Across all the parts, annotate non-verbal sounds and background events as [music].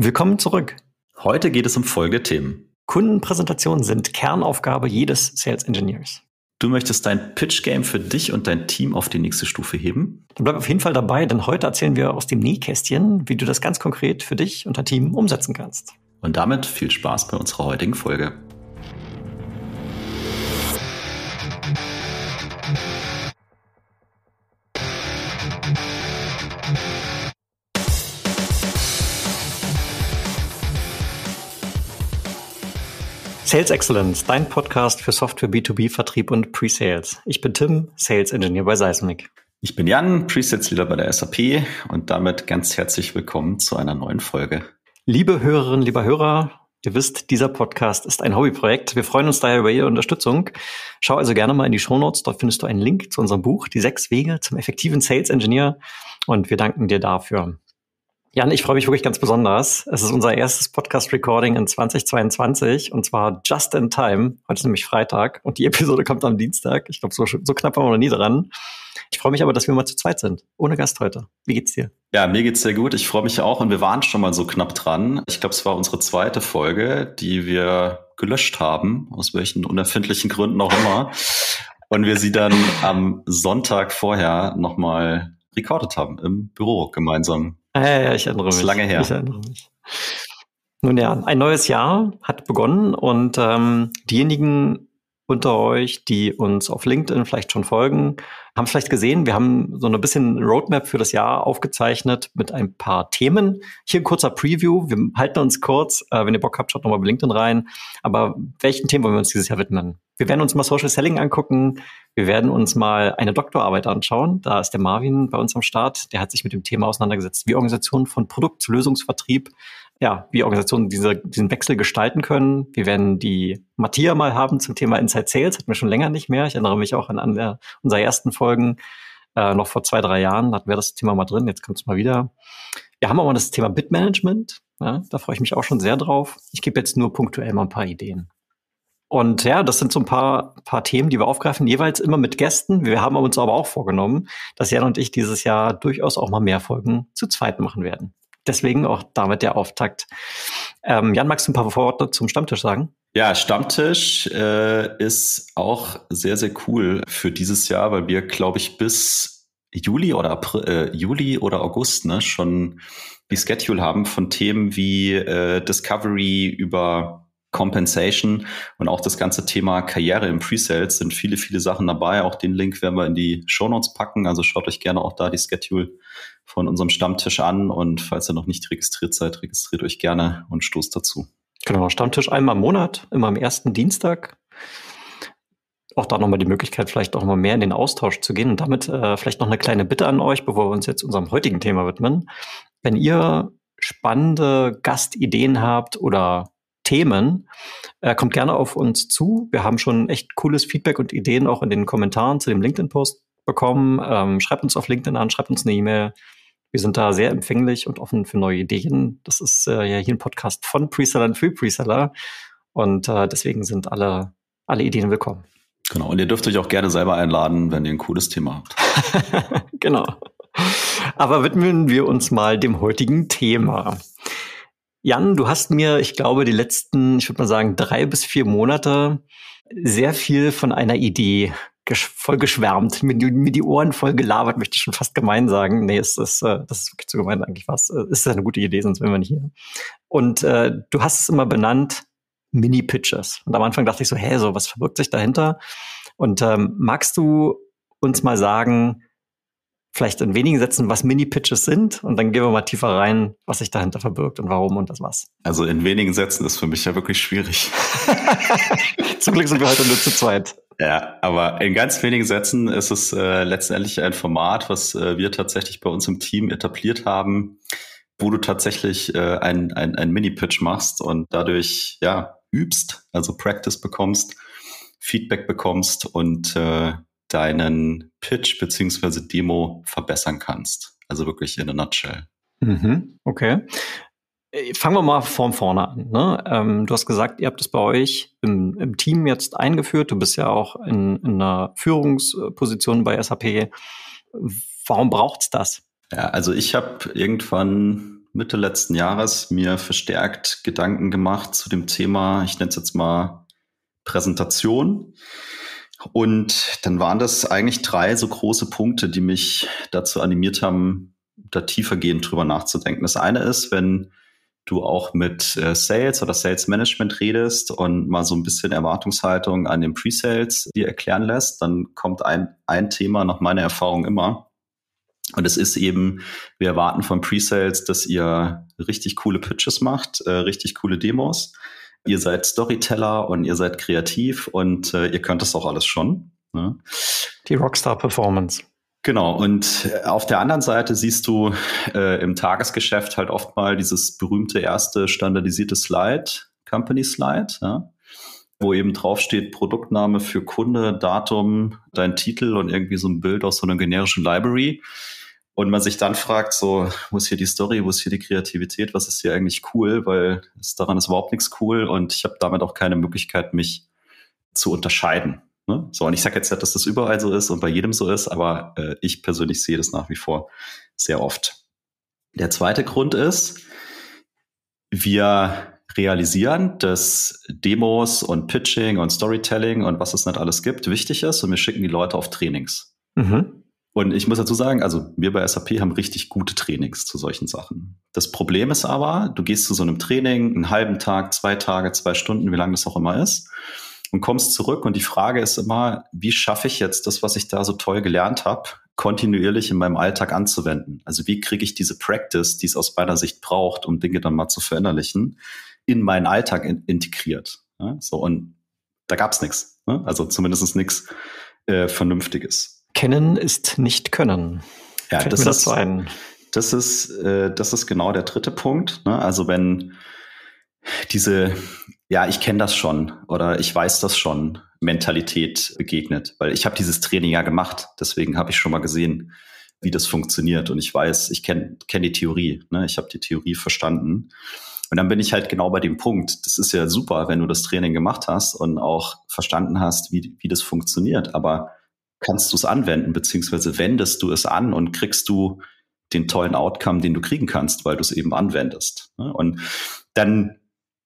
Willkommen zurück. Heute geht es um Folgethemen. Kundenpräsentationen sind Kernaufgabe jedes Sales Engineers. Du möchtest dein Pitch Game für dich und dein Team auf die nächste Stufe heben? Dann bleib auf jeden Fall dabei, denn heute erzählen wir aus dem Nähkästchen, wie du das ganz konkret für dich und dein Team umsetzen kannst. Und damit viel Spaß bei unserer heutigen Folge. Sales Excellence, dein Podcast für Software B2B Vertrieb und Pre-Sales. Ich bin Tim, Sales Engineer bei Seismic. Ich bin Jan, Presets Leader bei der SAP und damit ganz herzlich willkommen zu einer neuen Folge. Liebe Hörerinnen, lieber Hörer, ihr wisst, dieser Podcast ist ein Hobbyprojekt. Wir freuen uns daher über Ihre Unterstützung. Schau also gerne mal in die Shownotes, dort findest du einen Link zu unserem Buch, Die sechs Wege zum effektiven Sales Engineer und wir danken dir dafür. Jan, ich freue mich wirklich ganz besonders. Es ist unser erstes Podcast-Recording in 2022 und zwar just in time. Heute ist nämlich Freitag und die Episode kommt am Dienstag. Ich glaube, so, so knapp waren wir noch nie dran. Ich freue mich aber, dass wir mal zu zweit sind. Ohne Gast heute. Wie geht's dir? Ja, mir geht's sehr gut. Ich freue mich auch und wir waren schon mal so knapp dran. Ich glaube, es war unsere zweite Folge, die wir gelöscht haben, aus welchen unerfindlichen Gründen auch immer. Und wir sie dann am Sonntag vorher nochmal recordet haben im Büro gemeinsam. Ah, ja, ja, ich erinnere mich. Das ist lange her. Ich erinnere mich. Nun ja, ein neues Jahr hat begonnen und ähm, diejenigen unter euch, die uns auf LinkedIn vielleicht schon folgen, haben vielleicht gesehen, wir haben so ein bisschen Roadmap für das Jahr aufgezeichnet mit ein paar Themen. Hier ein kurzer Preview. Wir halten uns kurz. Äh, wenn ihr Bock habt, schaut nochmal bei LinkedIn rein. Aber welchen Themen wollen wir uns dieses Jahr widmen? Wir werden uns mal Social Selling angucken. Wir werden uns mal eine Doktorarbeit anschauen. Da ist der Marvin bei uns am Start. Der hat sich mit dem Thema auseinandergesetzt, wie Organisationen von Produkt zu Lösungsvertrieb ja, wie Organisationen diese, diesen Wechsel gestalten können. Wir werden die Matthias mal haben zum Thema Inside Sales, hatten wir schon länger nicht mehr. Ich erinnere mich auch an, an der, unserer ersten Folgen, äh, noch vor zwei, drei Jahren hatten wir das Thema mal drin, jetzt kommt es mal wieder. Wir haben auch mal das Thema Bitmanagement, ja, da freue ich mich auch schon sehr drauf. Ich gebe jetzt nur punktuell mal ein paar Ideen. Und ja, das sind so ein paar, paar Themen, die wir aufgreifen, jeweils immer mit Gästen. Wir haben uns aber auch vorgenommen, dass Jan und ich dieses Jahr durchaus auch mal mehr Folgen zu zweit machen werden deswegen auch damit der Auftakt. Ähm, Jan, magst du ein paar Worte zum Stammtisch sagen? Ja, Stammtisch äh, ist auch sehr, sehr cool für dieses Jahr, weil wir, glaube ich, bis Juli oder April, äh, Juli oder August ne, schon die Schedule haben von Themen wie äh, Discovery über Compensation und auch das ganze Thema Karriere im Presales sind viele, viele Sachen dabei. Auch den Link werden wir in die Show Notes packen. Also schaut euch gerne auch da die Schedule von unserem Stammtisch an. Und falls ihr noch nicht registriert seid, registriert euch gerne und stoßt dazu. Genau, Stammtisch einmal im Monat, immer am ersten Dienstag. Auch da nochmal die Möglichkeit, vielleicht auch mal mehr in den Austausch zu gehen. Und damit äh, vielleicht noch eine kleine Bitte an euch, bevor wir uns jetzt unserem heutigen Thema widmen. Wenn ihr spannende Gastideen habt oder Themen, äh, kommt gerne auf uns zu. Wir haben schon echt cooles Feedback und Ideen auch in den Kommentaren zu dem LinkedIn-Post bekommen. Ähm, schreibt uns auf LinkedIn an, schreibt uns eine E-Mail. Wir sind da sehr empfänglich und offen für neue Ideen. Das ist äh, ja hier ein Podcast von Presellern für Preseller. Und äh, deswegen sind alle, alle Ideen willkommen. Genau, und ihr dürft euch auch gerne selber einladen, wenn ihr ein cooles Thema habt. [laughs] genau. Aber widmen wir uns mal dem heutigen Thema. Jan, du hast mir, ich glaube, die letzten, ich würde mal sagen, drei bis vier Monate sehr viel von einer Idee voll geschwärmt, mir, die Ohren voll gelabert, möchte ich schon fast gemein sagen. Nee, es ist, äh, das ist wirklich zu gemein eigentlich was. Es ist eine gute Idee, sonst wären wir nicht hier. Und äh, du hast es immer benannt, Mini-Pitches. Und am Anfang dachte ich so, hä, so was verbirgt sich dahinter? Und ähm, magst du uns mal sagen, vielleicht in wenigen Sätzen, was Mini-Pitches sind und dann gehen wir mal tiefer rein, was sich dahinter verbirgt und warum und das was. Also in wenigen Sätzen ist für mich ja wirklich schwierig. [laughs] Zum Glück sind wir heute nur zu zweit. Ja, aber in ganz wenigen Sätzen ist es äh, letztendlich ein Format, was äh, wir tatsächlich bei uns im Team etabliert haben, wo du tatsächlich äh, ein, ein, ein Mini-Pitch machst und dadurch ja übst, also Practice bekommst, Feedback bekommst und äh, deinen Pitch beziehungsweise Demo verbessern kannst. Also wirklich in a nutshell. Mhm, okay. Äh, fangen wir mal von vorne an. Ne? Ähm, du hast gesagt, ihr habt es bei euch im, im, Team jetzt eingeführt. Du bist ja auch in, in einer Führungsposition bei SAP. Warum braucht's das? Ja, also ich habe irgendwann Mitte letzten Jahres mir verstärkt Gedanken gemacht zu dem Thema, ich nenne es jetzt mal Präsentation. Und dann waren das eigentlich drei so große Punkte, die mich dazu animiert haben, da tiefergehend drüber nachzudenken. Das eine ist, wenn du auch mit äh, Sales oder Sales Management redest und mal so ein bisschen Erwartungshaltung an den Pre-Sales dir erklären lässt, dann kommt ein, ein Thema nach meiner Erfahrung immer. Und es ist eben, wir erwarten von Pre-Sales, dass ihr richtig coole Pitches macht, äh, richtig coole Demos. Ihr seid Storyteller und ihr seid kreativ und äh, ihr könnt das auch alles schon. Ne? Die Rockstar-Performance. Genau, und äh, auf der anderen Seite siehst du äh, im Tagesgeschäft halt oft mal dieses berühmte erste standardisierte Slide, Company Slide, ja, wo eben draufsteht Produktname für Kunde, Datum, dein Titel und irgendwie so ein Bild aus so einer generischen Library. Und man sich dann fragt, so, wo ist hier die Story, wo ist hier die Kreativität, was ist hier eigentlich cool, weil es, daran ist überhaupt nichts cool und ich habe damit auch keine Möglichkeit, mich zu unterscheiden. Ne? So, und ich sage jetzt nicht, dass das überall so ist und bei jedem so ist, aber äh, ich persönlich sehe das nach wie vor sehr oft. Der zweite Grund ist, wir realisieren, dass Demos und Pitching und Storytelling und was es nicht alles gibt, wichtig ist und wir schicken die Leute auf Trainings. Mhm. Und ich muss dazu sagen, also wir bei SAP haben richtig gute Trainings zu solchen Sachen. Das Problem ist aber, du gehst zu so einem Training, einen halben Tag, zwei Tage, zwei Stunden, wie lange das auch immer ist und kommst zurück und die Frage ist immer, wie schaffe ich jetzt das, was ich da so toll gelernt habe, kontinuierlich in meinem Alltag anzuwenden? Also wie kriege ich diese Practice, die es aus meiner Sicht braucht, um Dinge dann mal zu verinnerlichen, in meinen Alltag in integriert? Ja, so und da gab's nichts, ne? also zumindest nichts äh, Vernünftiges. Kennen ist nicht können. Ja, das, das, ist, das ist äh, das ist genau der dritte Punkt. Ne? Also wenn diese ja, ich kenne das schon oder ich weiß das schon, Mentalität begegnet. Weil ich habe dieses Training ja gemacht, deswegen habe ich schon mal gesehen, wie das funktioniert. Und ich weiß, ich kenne kenn die Theorie, ne? ich habe die Theorie verstanden. Und dann bin ich halt genau bei dem Punkt. Das ist ja super, wenn du das Training gemacht hast und auch verstanden hast, wie, wie das funktioniert. Aber kannst du es anwenden, beziehungsweise wendest du es an und kriegst du den tollen Outcome, den du kriegen kannst, weil du es eben anwendest. Ne? Und dann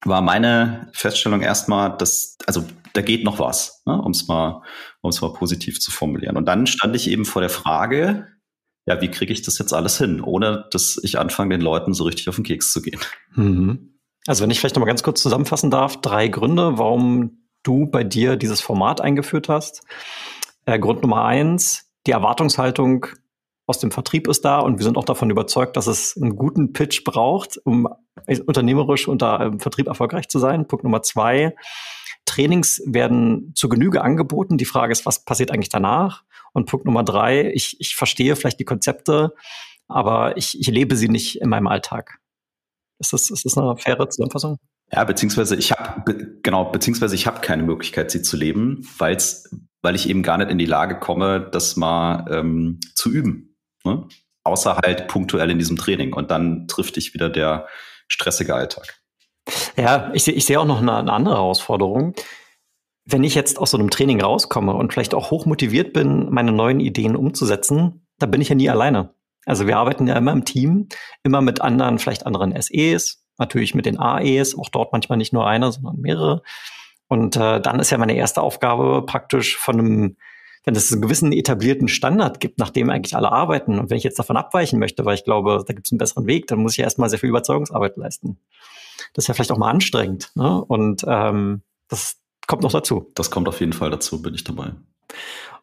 war meine Feststellung erstmal, dass, also da geht noch was, ne, um es mal, um es mal positiv zu formulieren. Und dann stand ich eben vor der Frage, ja, wie kriege ich das jetzt alles hin, ohne dass ich anfange, den Leuten so richtig auf den Keks zu gehen. Mhm. Also wenn ich vielleicht noch mal ganz kurz zusammenfassen darf, drei Gründe, warum du bei dir dieses Format eingeführt hast. Äh, Grund Nummer eins, die Erwartungshaltung aus dem Vertrieb ist da und wir sind auch davon überzeugt, dass es einen guten Pitch braucht, um unternehmerisch unter im Vertrieb erfolgreich zu sein. Punkt Nummer zwei. Trainings werden zu Genüge angeboten. Die Frage ist, was passiert eigentlich danach? Und Punkt Nummer drei, ich, ich verstehe vielleicht die Konzepte, aber ich, ich lebe sie nicht in meinem Alltag. Ist das, ist das eine faire Zusammenfassung? Ja, beziehungsweise ich habe genau, beziehungsweise ich habe keine Möglichkeit, sie zu leben, weil's, weil ich eben gar nicht in die Lage komme, das mal ähm, zu üben. Ne? Außer halt punktuell in diesem Training. Und dann trifft dich wieder der stressige Alltag. Ja, ich sehe ich seh auch noch eine, eine andere Herausforderung. Wenn ich jetzt aus so einem Training rauskomme und vielleicht auch hoch motiviert bin, meine neuen Ideen umzusetzen, da bin ich ja nie alleine. Also wir arbeiten ja immer im Team, immer mit anderen, vielleicht anderen SEs, natürlich mit den AEs, auch dort manchmal nicht nur einer, sondern mehrere. Und äh, dann ist ja meine erste Aufgabe praktisch von einem wenn es einen gewissen etablierten Standard gibt, nach dem eigentlich alle arbeiten, und wenn ich jetzt davon abweichen möchte, weil ich glaube, da gibt es einen besseren Weg, dann muss ich ja erstmal sehr viel Überzeugungsarbeit leisten. Das ist ja vielleicht auch mal anstrengend. Ne? Und ähm, das kommt noch dazu. Das kommt auf jeden Fall dazu, bin ich dabei.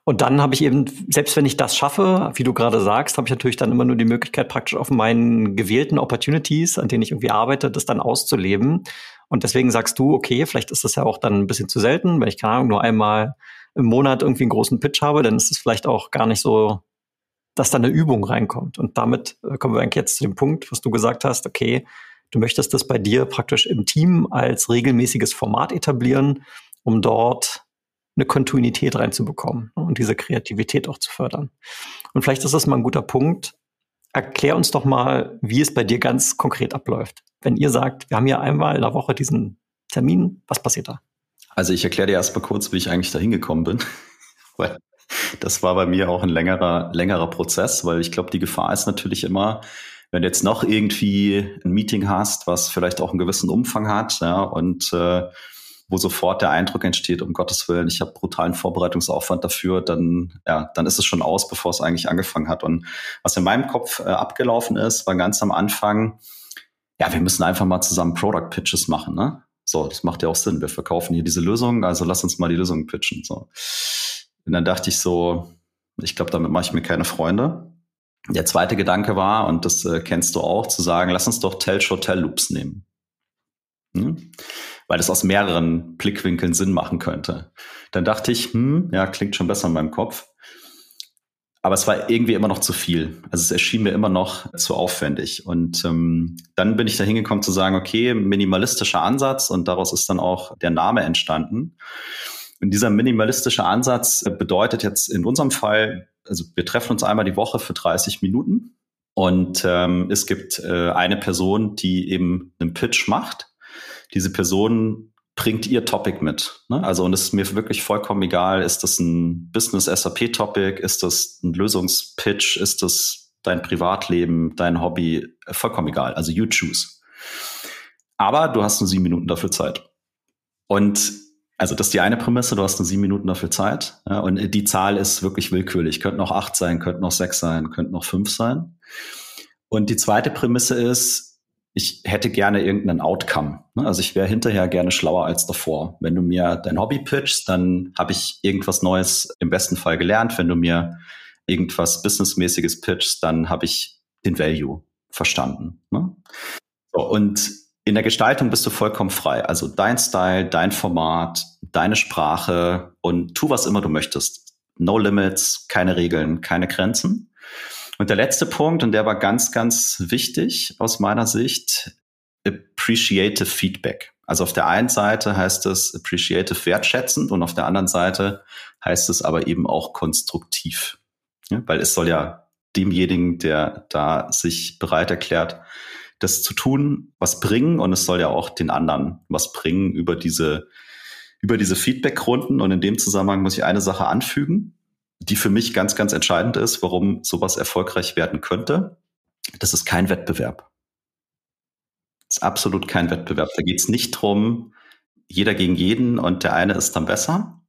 Und dann habe ich eben, selbst wenn ich das schaffe, wie du gerade sagst, habe ich natürlich dann immer nur die Möglichkeit, praktisch auf meinen gewählten Opportunities, an denen ich irgendwie arbeite, das dann auszuleben. Und deswegen sagst du, okay, vielleicht ist das ja auch dann ein bisschen zu selten, wenn ich keine Ahnung, nur einmal im Monat irgendwie einen großen Pitch habe, dann ist es vielleicht auch gar nicht so, dass da eine Übung reinkommt. Und damit äh, kommen wir eigentlich jetzt zu dem Punkt, was du gesagt hast, okay, du möchtest das bei dir praktisch im Team als regelmäßiges Format etablieren, um dort eine Kontinuität reinzubekommen und diese Kreativität auch zu fördern. Und vielleicht ist das mal ein guter Punkt. Erklär uns doch mal, wie es bei dir ganz konkret abläuft. Wenn ihr sagt, wir haben hier einmal in der Woche diesen Termin, was passiert da? Also ich erkläre dir erst mal kurz, wie ich eigentlich da hingekommen bin. [laughs] weil das war bei mir auch ein längerer, längerer Prozess, weil ich glaube, die Gefahr ist natürlich immer, wenn du jetzt noch irgendwie ein Meeting hast, was vielleicht auch einen gewissen Umfang hat, ja, und äh, wo sofort der Eindruck entsteht, um Gottes Willen, ich habe brutalen Vorbereitungsaufwand dafür, dann, ja, dann ist es schon aus, bevor es eigentlich angefangen hat. Und was in meinem Kopf äh, abgelaufen ist, war ganz am Anfang, ja, wir müssen einfach mal zusammen Product Pitches machen, ne? So, das macht ja auch Sinn. Wir verkaufen hier diese Lösung, also lass uns mal die Lösung pitchen. So. Und dann dachte ich so, ich glaube, damit mache ich mir keine Freunde. Der zweite Gedanke war, und das äh, kennst du auch, zu sagen, lass uns doch Tell-Show-Tell-Loops nehmen. Hm? Weil das aus mehreren Blickwinkeln Sinn machen könnte. Dann dachte ich, hm, ja, klingt schon besser in meinem Kopf. Aber es war irgendwie immer noch zu viel. Also es erschien mir immer noch zu aufwendig. Und ähm, dann bin ich da hingekommen zu sagen, okay, minimalistischer Ansatz und daraus ist dann auch der Name entstanden. Und dieser minimalistische Ansatz bedeutet jetzt in unserem Fall, also wir treffen uns einmal die Woche für 30 Minuten und ähm, es gibt äh, eine Person, die eben einen Pitch macht. Diese Person bringt ihr Topic mit. Ne? Also und es ist mir wirklich vollkommen egal, ist das ein Business SAP Topic, ist das ein Lösungspitch, ist das dein Privatleben, dein Hobby, vollkommen egal. Also you choose. Aber du hast nur sieben Minuten dafür Zeit. Und also das ist die eine Prämisse, du hast nur sieben Minuten dafür Zeit. Ja, und die Zahl ist wirklich willkürlich. Könnten auch acht sein, könnten auch sechs sein, könnten auch fünf sein. Und die zweite Prämisse ist, ich hätte gerne irgendeinen Outcome. Ne? Also ich wäre hinterher gerne schlauer als davor. Wenn du mir dein Hobby pitchst, dann habe ich irgendwas Neues im besten Fall gelernt. Wenn du mir irgendwas Businessmäßiges pitchst, dann habe ich den Value verstanden. Ne? So, und in der Gestaltung bist du vollkommen frei. Also dein Style, dein Format, deine Sprache und tu was immer du möchtest. No limits, keine Regeln, keine Grenzen. Und der letzte Punkt, und der war ganz, ganz wichtig aus meiner Sicht, appreciative Feedback. Also auf der einen Seite heißt es appreciative wertschätzend und auf der anderen Seite heißt es aber eben auch konstruktiv. Ja, weil es soll ja demjenigen, der da sich bereit erklärt, das zu tun, was bringen und es soll ja auch den anderen was bringen über diese, über diese Feedback-Runden. Und in dem Zusammenhang muss ich eine Sache anfügen, die für mich ganz, ganz entscheidend ist, warum sowas erfolgreich werden könnte. Das ist kein Wettbewerb. Das ist absolut kein Wettbewerb. Da geht es nicht drum, jeder gegen jeden und der eine ist dann besser.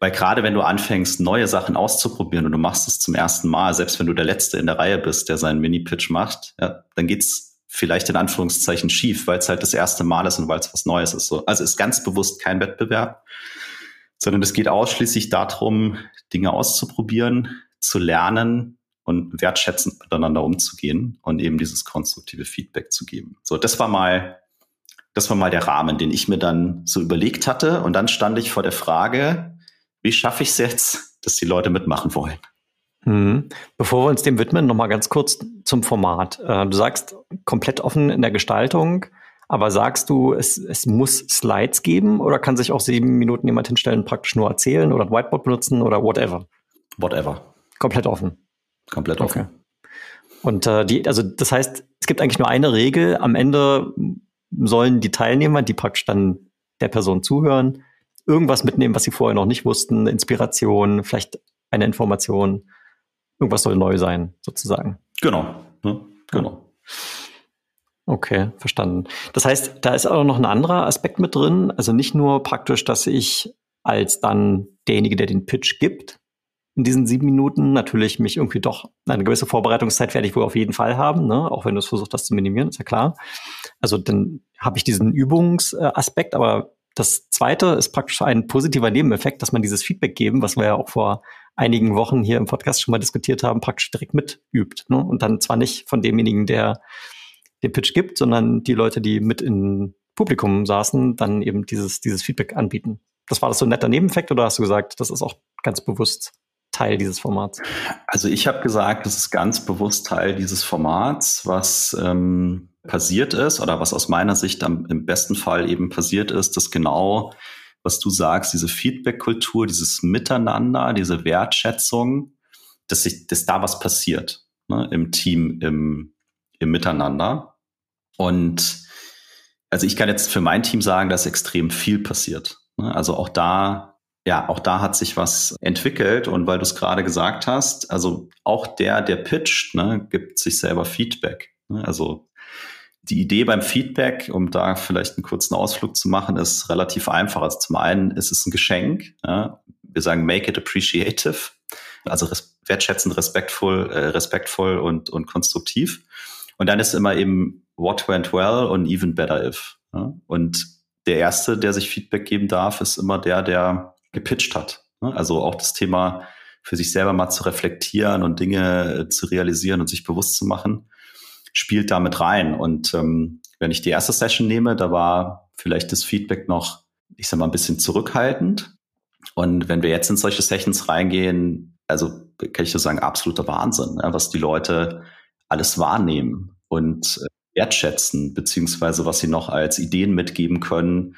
Weil gerade wenn du anfängst, neue Sachen auszuprobieren und du machst es zum ersten Mal, selbst wenn du der Letzte in der Reihe bist, der seinen Mini-Pitch macht, ja, dann geht's vielleicht in Anführungszeichen schief, weil es halt das erste Mal ist und weil es was Neues ist. So, also ist ganz bewusst kein Wettbewerb, sondern es geht ausschließlich darum, Dinge auszuprobieren, zu lernen und wertschätzend miteinander umzugehen und eben dieses konstruktive Feedback zu geben. So, das war mal, das war mal der Rahmen, den ich mir dann so überlegt hatte. Und dann stand ich vor der Frage, wie schaffe ich es jetzt, dass die Leute mitmachen wollen? Mhm. Bevor wir uns dem widmen, nochmal ganz kurz zum Format. Äh, du sagst komplett offen in der Gestaltung, aber sagst du, es, es muss Slides geben oder kann sich auch sieben Minuten jemand hinstellen, praktisch nur erzählen oder ein Whiteboard benutzen oder whatever? Whatever. Komplett offen. Komplett offen. Okay. Und äh, die, also das heißt, es gibt eigentlich nur eine Regel. Am Ende sollen die Teilnehmer, die praktisch dann der Person zuhören, irgendwas mitnehmen, was sie vorher noch nicht wussten, Inspiration, vielleicht eine Information irgendwas soll neu sein, sozusagen. Genau, ne? genau. Okay, verstanden. Das heißt, da ist auch noch ein anderer Aspekt mit drin. Also nicht nur praktisch, dass ich als dann derjenige, der den Pitch gibt, in diesen sieben Minuten natürlich mich irgendwie doch eine gewisse Vorbereitungszeit werde ich wohl auf jeden Fall haben, ne? auch wenn du es versuchst, das zu minimieren, ist ja klar. Also dann habe ich diesen Übungsaspekt, aber das zweite ist praktisch ein positiver Nebeneffekt, dass man dieses Feedback geben, was wir ja auch vor einigen Wochen hier im Podcast schon mal diskutiert haben, praktisch direkt mitübt. Ne? Und dann zwar nicht von demjenigen, der den Pitch gibt, sondern die Leute, die mit im Publikum saßen, dann eben dieses, dieses Feedback anbieten. Das war das so ein netter Nebeneffekt oder hast du gesagt, das ist auch ganz bewusst Teil dieses Formats? Also ich habe gesagt, das ist ganz bewusst Teil dieses Formats, was ähm, passiert ist oder was aus meiner Sicht am, im besten Fall eben passiert ist, dass genau, was du sagst, diese Feedback-Kultur, dieses Miteinander, diese Wertschätzung, dass sich, dass da was passiert ne, im Team, im, im Miteinander. Und also ich kann jetzt für mein Team sagen, dass extrem viel passiert. Ne? Also auch da ja, auch da hat sich was entwickelt und weil du es gerade gesagt hast, also auch der, der pitcht, ne, gibt sich selber Feedback. Ne, also die Idee beim Feedback, um da vielleicht einen kurzen Ausflug zu machen, ist relativ einfach. Also zum einen ist es ein Geschenk. Ja? Wir sagen make it appreciative, also res wertschätzend, respektvoll, äh, respektvoll und, und konstruktiv. Und dann ist immer eben what went well und even better if. Ja? Und der erste, der sich Feedback geben darf, ist immer der, der gepitcht hat. Ne? Also auch das Thema für sich selber mal zu reflektieren und Dinge äh, zu realisieren und sich bewusst zu machen spielt damit rein. Und ähm, wenn ich die erste Session nehme, da war vielleicht das Feedback noch, ich sag mal, ein bisschen zurückhaltend. Und wenn wir jetzt in solche Sessions reingehen, also kann ich nur sagen, absoluter Wahnsinn, was die Leute alles wahrnehmen und äh, wertschätzen, beziehungsweise was sie noch als Ideen mitgeben können,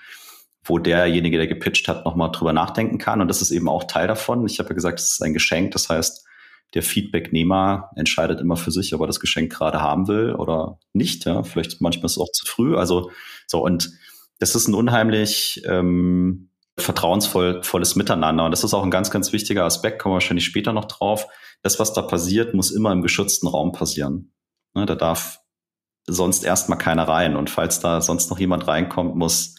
wo derjenige, der gepitcht hat, nochmal drüber nachdenken kann. Und das ist eben auch Teil davon. Ich habe ja gesagt, es ist ein Geschenk. Das heißt, der Feedbacknehmer entscheidet immer für sich, ob er das Geschenk gerade haben will oder nicht. Ja, vielleicht manchmal ist es auch zu früh. Also so und das ist ein unheimlich ähm, vertrauensvolles Miteinander. Und das ist auch ein ganz, ganz wichtiger Aspekt, kommen wir wahrscheinlich später noch drauf. Das, was da passiert, muss immer im geschützten Raum passieren. Ne, da darf sonst erstmal keiner rein. Und falls da sonst noch jemand reinkommt, muss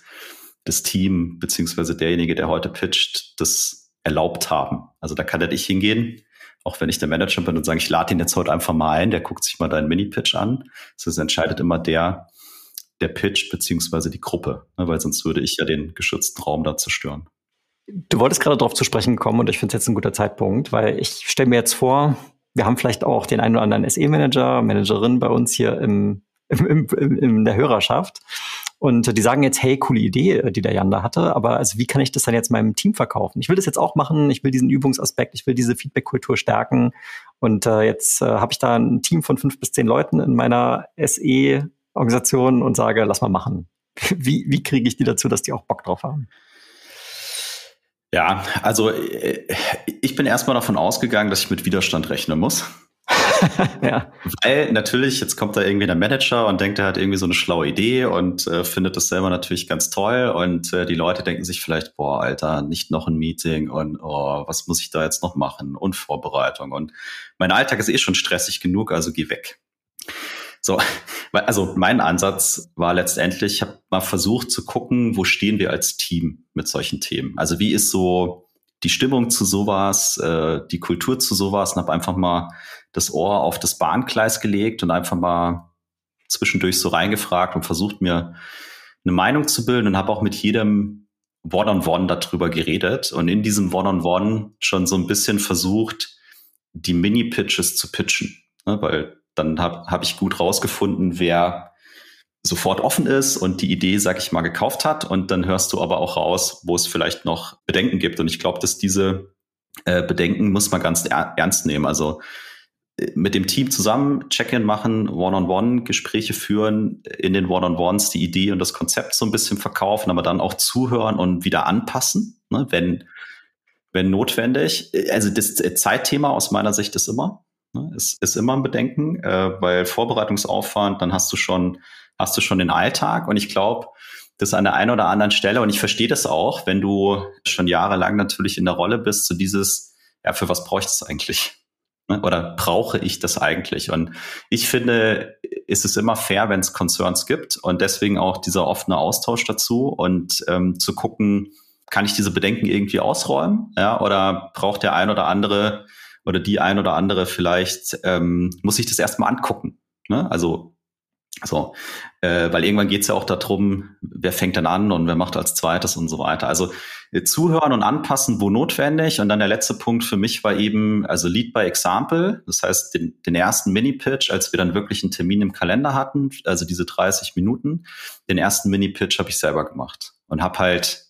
das Team beziehungsweise derjenige, der heute pitcht, das erlaubt haben. Also da kann er nicht hingehen auch wenn ich der Manager bin und sage, ich lade ihn jetzt heute einfach mal ein, der guckt sich mal deinen Mini-Pitch an. Das entscheidet immer der, der Pitch beziehungsweise die Gruppe, ne, weil sonst würde ich ja den geschützten Raum da zerstören. Du wolltest gerade darauf zu sprechen kommen und ich finde es jetzt ein guter Zeitpunkt, weil ich stelle mir jetzt vor, wir haben vielleicht auch den einen oder anderen SE-Manager, Managerin bei uns hier im, im, im, in der Hörerschaft. Und die sagen jetzt, hey, coole Idee, äh, die der Jan da hatte, aber also wie kann ich das dann jetzt meinem Team verkaufen? Ich will das jetzt auch machen, ich will diesen Übungsaspekt, ich will diese Feedback-Kultur stärken. Und äh, jetzt äh, habe ich da ein Team von fünf bis zehn Leuten in meiner SE-Organisation und sage, lass mal machen. [laughs] Wie, wie kriege ich die dazu, dass die auch Bock drauf haben? Ja, also äh, ich bin erstmal davon ausgegangen, dass ich mit Widerstand rechnen muss. [laughs] ja. Weil natürlich, jetzt kommt da irgendwie der Manager und denkt, er hat irgendwie so eine schlaue Idee und äh, findet das selber natürlich ganz toll. Und äh, die Leute denken sich vielleicht, boah, Alter, nicht noch ein Meeting und oh, was muss ich da jetzt noch machen? Und Vorbereitung. Und mein Alltag ist eh schon stressig genug, also geh weg. So, [laughs] also mein Ansatz war letztendlich, ich habe mal versucht zu gucken, wo stehen wir als Team mit solchen Themen. Also wie ist so die Stimmung zu sowas, äh, die Kultur zu sowas und habe einfach mal das Ohr auf das Bahngleis gelegt und einfach mal zwischendurch so reingefragt und versucht mir eine Meinung zu bilden und habe auch mit jedem One-on-One darüber geredet und in diesem One-on-One schon so ein bisschen versucht, die Mini-Pitches zu pitchen, ne, weil dann habe hab ich gut rausgefunden, wer sofort offen ist und die Idee, sag ich mal, gekauft hat. Und dann hörst du aber auch raus, wo es vielleicht noch Bedenken gibt. Und ich glaube, dass diese äh, Bedenken muss man ganz er ernst nehmen. Also äh, mit dem Team zusammen Check-in machen, One-on-One Gespräche führen, in den One-on-Ones die Idee und das Konzept so ein bisschen verkaufen, aber dann auch zuhören und wieder anpassen, ne, wenn, wenn notwendig. Also das Zeitthema aus meiner Sicht ist immer, ne, ist, ist immer ein Bedenken, äh, weil Vorbereitungsaufwand, dann hast du schon hast du schon den Alltag. Und ich glaube, das an der einen oder anderen Stelle, und ich verstehe das auch, wenn du schon jahrelang natürlich in der Rolle bist, so dieses, ja, für was ich das eigentlich? Ne? Oder brauche ich das eigentlich? Und ich finde, ist es immer fair, wenn es Concerns gibt und deswegen auch dieser offene Austausch dazu und ähm, zu gucken, kann ich diese Bedenken irgendwie ausräumen? Ja, oder braucht der ein oder andere oder die ein oder andere vielleicht, ähm, muss ich das erstmal angucken? Ne? Also so, äh, weil irgendwann geht es ja auch darum, wer fängt dann an und wer macht als zweites und so weiter. Also äh, zuhören und anpassen, wo notwendig. Und dann der letzte Punkt für mich war eben, also Lead by Example. Das heißt, den, den ersten Mini-Pitch, als wir dann wirklich einen Termin im Kalender hatten, also diese 30 Minuten, den ersten Mini-Pitch habe ich selber gemacht und habe halt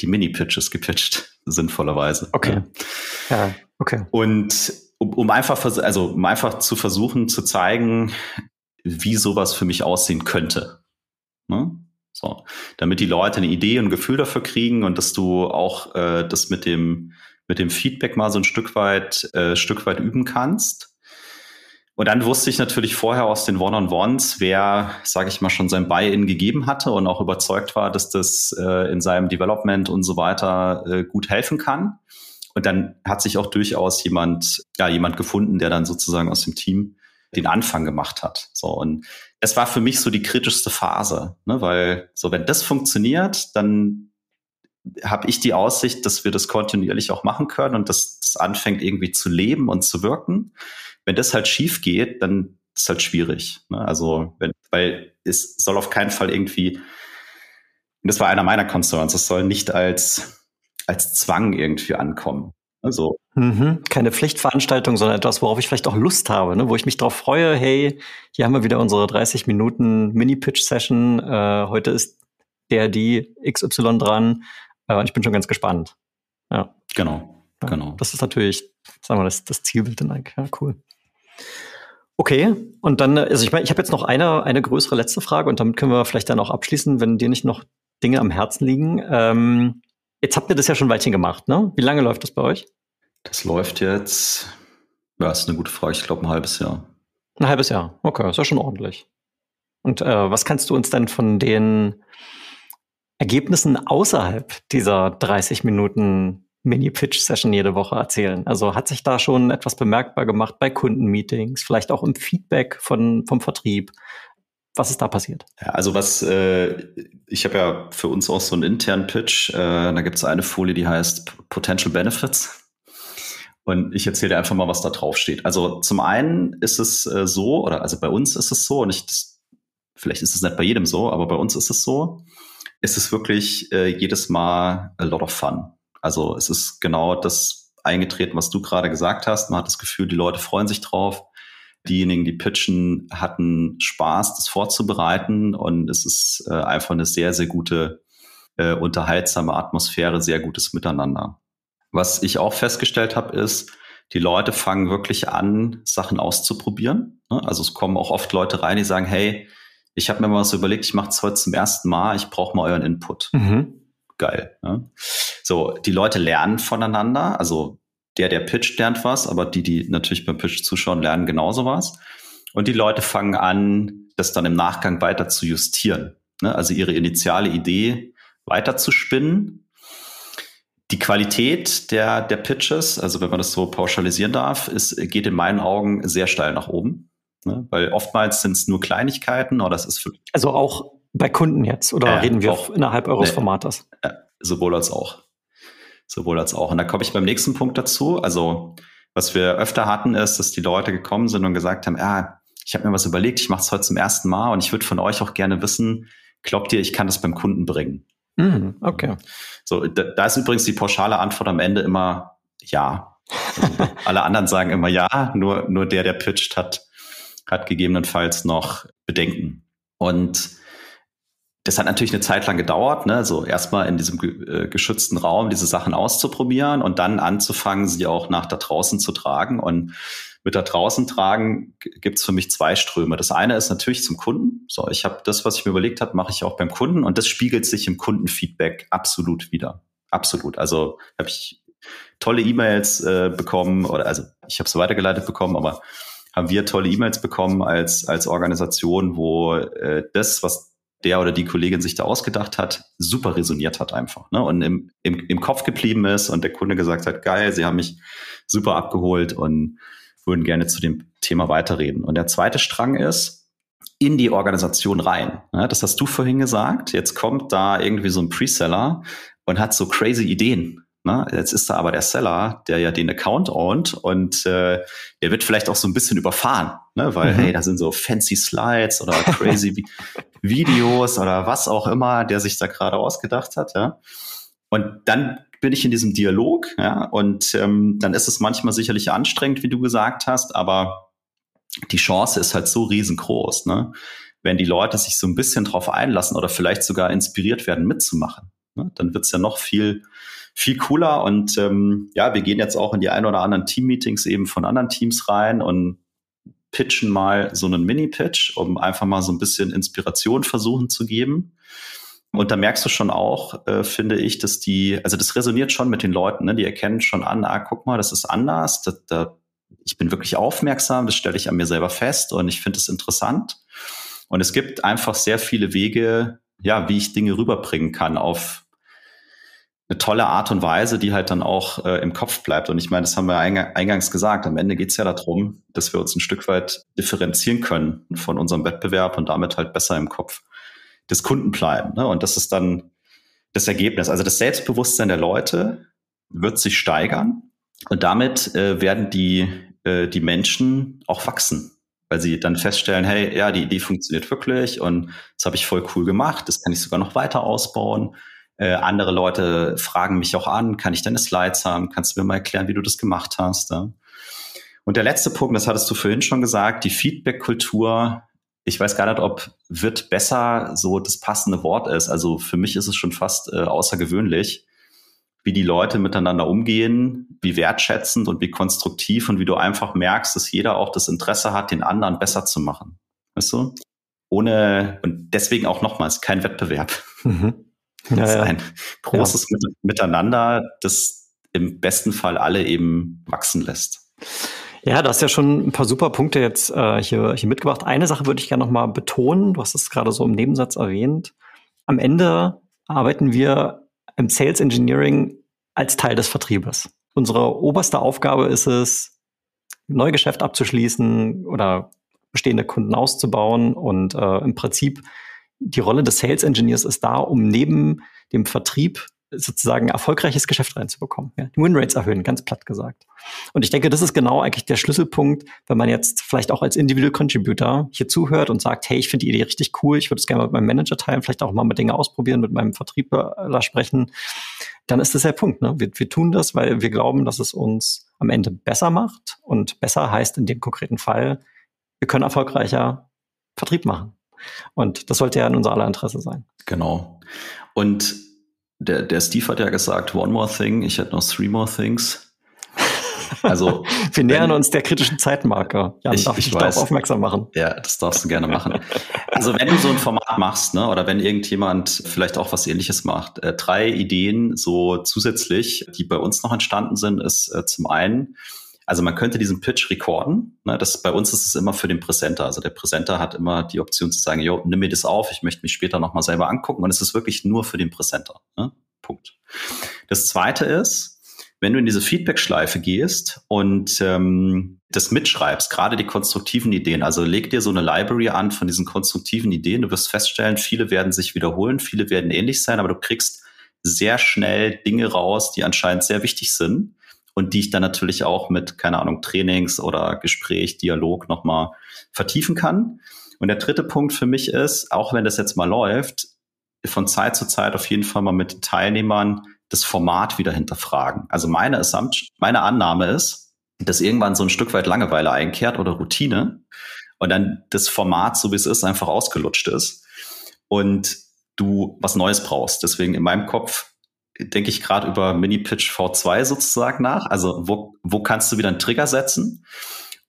die Mini-Pitches gepitcht, sinnvollerweise. Okay. Ja, okay. Und um, um einfach, also um einfach zu versuchen zu zeigen, wie sowas für mich aussehen könnte. Ne? So, damit die Leute eine Idee und ein Gefühl dafür kriegen und dass du auch äh, das mit dem mit dem Feedback mal so ein Stück weit äh, Stück weit üben kannst. Und dann wusste ich natürlich vorher aus den One-on-Ones, wer, sage ich mal, schon sein Buy-in gegeben hatte und auch überzeugt war, dass das äh, in seinem Development und so weiter äh, gut helfen kann. Und dann hat sich auch durchaus jemand, ja, jemand gefunden, der dann sozusagen aus dem Team den Anfang gemacht hat. So und es war für mich so die kritischste Phase, ne, weil so wenn das funktioniert, dann habe ich die Aussicht, dass wir das kontinuierlich auch machen können und dass das anfängt irgendwie zu leben und zu wirken. Wenn das halt schief geht, dann ist halt schwierig. Ne? Also wenn, weil es soll auf keinen Fall irgendwie, das war einer meiner Concerns, es soll nicht als als Zwang irgendwie ankommen. Also mhm. keine Pflichtveranstaltung, sondern etwas, worauf ich vielleicht auch Lust habe, ne? wo ich mich darauf freue. Hey, hier haben wir wieder unsere 30 Minuten Mini-Pitch-Session. Äh, heute ist der die XY dran. Äh, ich bin schon ganz gespannt. Ja. Genau. Ja, genau. Das ist natürlich, sagen wir, das, das Zielbild dann eigentlich. Ja, cool. Okay, und dann, also ich meine, ich habe jetzt noch eine, eine größere letzte Frage und damit können wir vielleicht dann auch abschließen, wenn dir nicht noch Dinge am Herzen liegen. Ähm, jetzt habt ihr das ja schon ein Weilchen gemacht, ne? Wie lange läuft das bei euch? Das läuft jetzt, ja, ist eine gute Frage. Ich glaube, ein halbes Jahr. Ein halbes Jahr, okay, ist ja schon ordentlich. Und äh, was kannst du uns denn von den Ergebnissen außerhalb dieser 30 Minuten Mini-Pitch-Session jede Woche erzählen? Also hat sich da schon etwas bemerkbar gemacht bei Kundenmeetings, vielleicht auch im Feedback von, vom Vertrieb? Was ist da passiert? Ja, also was, äh, ich habe ja für uns auch so einen internen Pitch. Äh, da gibt es eine Folie, die heißt Potential Benefits. Und ich erzähle dir einfach mal, was da drauf steht. Also zum einen ist es äh, so, oder also bei uns ist es so, und ich, das, vielleicht ist es nicht bei jedem so, aber bei uns ist es so, ist es wirklich äh, jedes Mal a lot of fun. Also es ist genau das eingetreten, was du gerade gesagt hast. Man hat das Gefühl, die Leute freuen sich drauf. Diejenigen, die pitchen, hatten Spaß, das vorzubereiten und es ist äh, einfach eine sehr, sehr gute, äh, unterhaltsame Atmosphäre, sehr gutes Miteinander. Was ich auch festgestellt habe, ist, die Leute fangen wirklich an, Sachen auszuprobieren. Ne? Also es kommen auch oft Leute rein, die sagen, hey, ich habe mir mal was überlegt, ich mache es heute zum ersten Mal, ich brauche mal euren Input. Mhm. Geil. Ne? So, die Leute lernen voneinander, also der, der pitcht, lernt was, aber die, die natürlich beim Pitch zuschauen, lernen genauso was. Und die Leute fangen an, das dann im Nachgang weiter zu justieren. Ne? Also ihre initiale Idee weiter zu spinnen. Die Qualität der, der Pitches, also wenn man das so pauschalisieren darf, ist, geht in meinen Augen sehr steil nach oben. Ne? Weil oftmals sind es nur Kleinigkeiten oder es ist für Also auch bei Kunden jetzt oder äh, reden wir auch, innerhalb eures nee, Formates? Äh, sowohl als auch. Sowohl als auch. Und da komme ich beim nächsten Punkt dazu. Also, was wir öfter hatten, ist, dass die Leute gekommen sind und gesagt haben, ja, ich habe mir was überlegt, ich mache es heute zum ersten Mal und ich würde von euch auch gerne wissen, glaubt ihr, ich kann das beim Kunden bringen? Mm, okay. So, da, da ist übrigens die pauschale Antwort am Ende immer ja. Also, alle anderen sagen immer ja, nur, nur der, der pitcht, hat hat gegebenenfalls noch Bedenken. Und das hat natürlich eine Zeit lang gedauert, ne? so erstmal in diesem äh, geschützten Raum diese Sachen auszuprobieren und dann anzufangen, sie auch nach da draußen zu tragen. Und mit da draußen tragen gibt's für mich zwei Ströme. Das eine ist natürlich zum Kunden. So, ich habe das, was ich mir überlegt habe, mache ich auch beim Kunden und das spiegelt sich im Kundenfeedback absolut wieder. Absolut. Also habe ich tolle E-Mails äh, bekommen oder also ich habe es weitergeleitet bekommen, aber haben wir tolle E-Mails bekommen als, als Organisation, wo äh, das, was der oder die Kollegin sich da ausgedacht hat, super resoniert hat einfach. Ne? Und im, im, im Kopf geblieben ist und der Kunde gesagt hat, geil, sie haben mich super abgeholt und würden gerne zu dem Thema weiterreden. Und der zweite Strang ist, in die Organisation rein. Ne? Das hast du vorhin gesagt. Jetzt kommt da irgendwie so ein Preseller und hat so crazy Ideen Ne? Jetzt ist da aber der Seller, der ja den Account ownt und äh, der wird vielleicht auch so ein bisschen überfahren, ne? weil mhm. hey, da sind so fancy Slides oder crazy [laughs] Videos oder was auch immer, der sich da gerade ausgedacht hat. Ja? Und dann bin ich in diesem Dialog, ja, und ähm, dann ist es manchmal sicherlich anstrengend, wie du gesagt hast, aber die Chance ist halt so riesengroß, ne? Wenn die Leute sich so ein bisschen drauf einlassen oder vielleicht sogar inspiriert werden, mitzumachen, ne? dann wird's ja noch viel viel cooler. Und ähm, ja, wir gehen jetzt auch in die ein oder anderen Team-Meetings eben von anderen Teams rein und pitchen mal so einen Mini-Pitch, um einfach mal so ein bisschen Inspiration versuchen zu geben. Und da merkst du schon auch, äh, finde ich, dass die, also das resoniert schon mit den Leuten, ne? die erkennen schon an, ah, guck mal, das ist anders, da, da, ich bin wirklich aufmerksam, das stelle ich an mir selber fest und ich finde es interessant. Und es gibt einfach sehr viele Wege, ja, wie ich Dinge rüberbringen kann auf eine tolle Art und Weise, die halt dann auch äh, im Kopf bleibt. Und ich meine, das haben wir eingangs gesagt. Am Ende geht es ja darum, dass wir uns ein Stück weit differenzieren können von unserem Wettbewerb und damit halt besser im Kopf des Kunden bleiben. Ne? Und das ist dann das Ergebnis. Also das Selbstbewusstsein der Leute wird sich steigern und damit äh, werden die, äh, die Menschen auch wachsen weil sie dann feststellen, hey, ja, die Idee funktioniert wirklich und das habe ich voll cool gemacht, das kann ich sogar noch weiter ausbauen. Äh, andere Leute fragen mich auch an, kann ich deine Slides haben? Kannst du mir mal erklären, wie du das gemacht hast? Ja? Und der letzte Punkt, das hattest du vorhin schon gesagt, die Feedback-Kultur. Ich weiß gar nicht, ob wird besser so das passende Wort ist. Also für mich ist es schon fast äh, außergewöhnlich, wie die Leute miteinander umgehen, wie wertschätzend und wie konstruktiv und wie du einfach merkst, dass jeder auch das Interesse hat, den anderen besser zu machen. Weißt du? Ohne, und deswegen auch nochmals kein Wettbewerb. Mhm. Ja, das ist ein großes ja. Miteinander, das im besten Fall alle eben wachsen lässt. Ja, du hast ja schon ein paar super Punkte jetzt äh, hier, hier mitgebracht. Eine Sache würde ich gerne nochmal betonen. Du hast es gerade so im Nebensatz erwähnt. Am Ende arbeiten wir im Sales Engineering als Teil des Vertriebes. Unsere oberste Aufgabe ist es, Neugeschäft abzuschließen oder bestehende Kunden auszubauen und äh, im Prinzip die Rolle des Sales Engineers ist da, um neben dem Vertrieb sozusagen erfolgreiches Geschäft reinzubekommen. Ja, die Winrates erhöhen, ganz platt gesagt. Und ich denke, das ist genau eigentlich der Schlüsselpunkt, wenn man jetzt vielleicht auch als Individual Contributor hier zuhört und sagt, hey, ich finde die Idee richtig cool, ich würde es gerne mit meinem Manager teilen, vielleicht auch mal mit Dinge ausprobieren, mit meinem Vertriebler sprechen, dann ist das der Punkt. Ne? Wir, wir tun das, weil wir glauben, dass es uns am Ende besser macht. Und besser heißt in dem konkreten Fall, wir können erfolgreicher Vertrieb machen. Und das sollte ja in unser aller Interesse sein. Genau. Und der, der Steve hat ja gesagt, one more thing, ich hätte noch three more things. Also [laughs] wir nähern wenn, uns der kritischen Zeitmarker. Jan, ich, darf ich, ich darauf aufmerksam machen? Ja, das darfst du gerne machen. also wenn du so ein Format machst, ne, oder wenn irgendjemand vielleicht auch was Ähnliches macht, äh, drei Ideen so zusätzlich, die bei uns noch entstanden sind, ist äh, zum einen also man könnte diesen Pitch recorden. Ne? Das, bei uns ist es immer für den Präsenter. Also der Präsenter hat immer die Option zu sagen, jo, nimm mir das auf, ich möchte mich später nochmal selber angucken. Und es ist wirklich nur für den Präsenter. Ne? Punkt. Das zweite ist, wenn du in diese Feedback-Schleife gehst und ähm, das mitschreibst, gerade die konstruktiven Ideen, also leg dir so eine Library an von diesen konstruktiven Ideen, du wirst feststellen, viele werden sich wiederholen, viele werden ähnlich sein, aber du kriegst sehr schnell Dinge raus, die anscheinend sehr wichtig sind und die ich dann natürlich auch mit, keine Ahnung, Trainings oder Gespräch, Dialog nochmal vertiefen kann. Und der dritte Punkt für mich ist, auch wenn das jetzt mal läuft, von Zeit zu Zeit auf jeden Fall mal mit Teilnehmern das Format wieder hinterfragen. Also meine Assumption, meine Annahme ist, dass irgendwann so ein Stück weit Langeweile einkehrt oder Routine und dann das Format, so wie es ist, einfach ausgelutscht ist und du was Neues brauchst. Deswegen in meinem Kopf denke ich gerade über Mini-Pitch V2 sozusagen nach. Also wo, wo kannst du wieder einen Trigger setzen?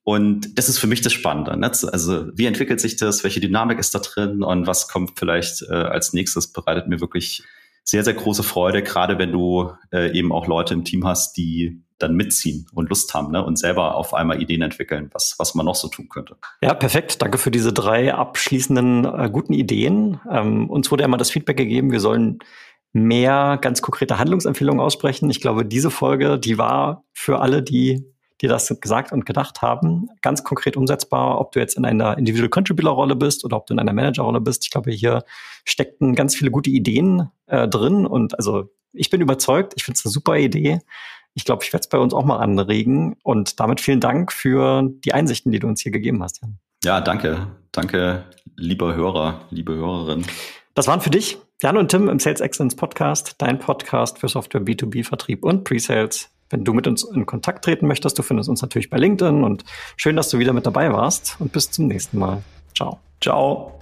Und das ist für mich das Spannende. Ne? Also wie entwickelt sich das? Welche Dynamik ist da drin? Und was kommt vielleicht äh, als nächstes? Bereitet mir wirklich sehr, sehr große Freude, gerade wenn du äh, eben auch Leute im Team hast, die dann mitziehen und Lust haben ne? und selber auf einmal Ideen entwickeln, was, was man noch so tun könnte. Ja, perfekt. Danke für diese drei abschließenden äh, guten Ideen. Ähm, uns wurde ja mal das Feedback gegeben, wir sollen mehr ganz konkrete Handlungsempfehlungen aussprechen. Ich glaube, diese Folge, die war für alle, die die das gesagt und gedacht haben, ganz konkret umsetzbar, ob du jetzt in einer Individual Contributor Rolle bist oder ob du in einer Manager Rolle bist. Ich glaube, hier steckten ganz viele gute Ideen äh, drin und also ich bin überzeugt, ich finde es eine super Idee. Ich glaube, ich werde es bei uns auch mal anregen und damit vielen Dank für die Einsichten, die du uns hier gegeben hast, Jan. Ja, danke. Danke, lieber Hörer, liebe Hörerin. Das waren für dich Jan und Tim im Sales Excellence Podcast, dein Podcast für Software B2B Vertrieb und Pre-Sales. Wenn du mit uns in Kontakt treten möchtest, du findest uns natürlich bei LinkedIn und schön, dass du wieder mit dabei warst und bis zum nächsten Mal. Ciao. Ciao.